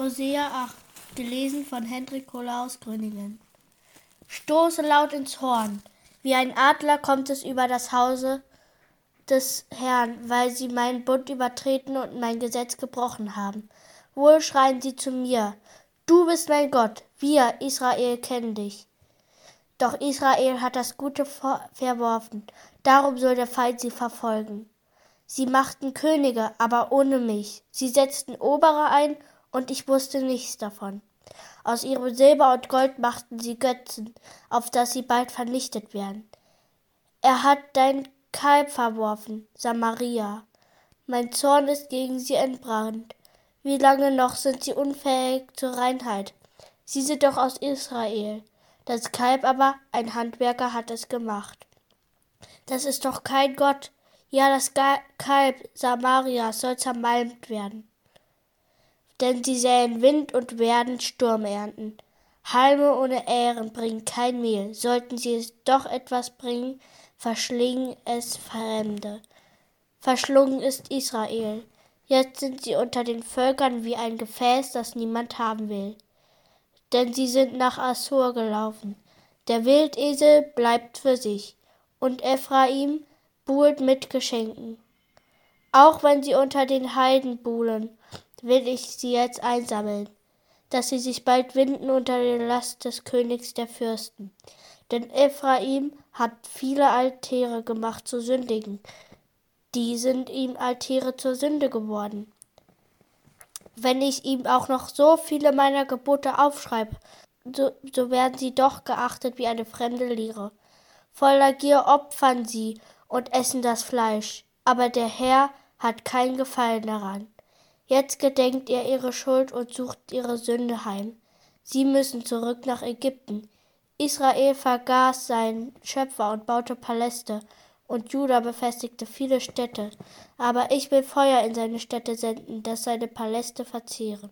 Hosea 8, gelesen von Hendrik Kohler aus Gröningen. Stoße laut ins Horn, wie ein Adler kommt es über das Hause des Herrn, weil sie meinen Bund übertreten und mein Gesetz gebrochen haben. Wohl schreien sie zu mir, du bist mein Gott, wir, Israel, kennen dich. Doch Israel hat das Gute verworfen, darum soll der Feind sie verfolgen. Sie machten Könige, aber ohne mich. Sie setzten Obere ein und ich wusste nichts davon. Aus ihrem Silber und Gold machten sie Götzen, auf dass sie bald vernichtet werden. Er hat dein Kalb verworfen, Samaria. Mein Zorn ist gegen sie entbrannt. Wie lange noch sind sie unfähig zur Reinheit? Sie sind doch aus Israel. Das Kalb aber, ein Handwerker hat es gemacht. Das ist doch kein Gott. Ja, das Kalb Samaria soll zermalmt werden denn sie säen Wind und werden Sturm ernten. Halme ohne Ähren bringen kein Mehl, sollten sie es doch etwas bringen, verschlingen es Fremde. Verschlungen ist Israel. Jetzt sind sie unter den Völkern wie ein Gefäß, das niemand haben will. Denn sie sind nach Assur gelaufen. Der Wildesel bleibt für sich, und Ephraim buhlt mit Geschenken. Auch wenn sie unter den Heiden buhlen, will ich sie jetzt einsammeln, dass sie sich bald winden unter der Last des Königs der Fürsten. Denn Ephraim hat viele Altäre gemacht zu sündigen, die sind ihm Altäre zur Sünde geworden. Wenn ich ihm auch noch so viele meiner Gebote aufschreibe, so, so werden sie doch geachtet wie eine fremde Lehre. Voller Gier opfern sie und essen das Fleisch, aber der Herr hat kein Gefallen daran. Jetzt gedenkt ihr ihre Schuld und sucht ihre Sünde heim. Sie müssen zurück nach Ägypten. Israel vergaß seinen Schöpfer und baute Paläste, und Juda befestigte viele Städte. Aber ich will Feuer in seine Städte senden, das seine Paläste verzehren.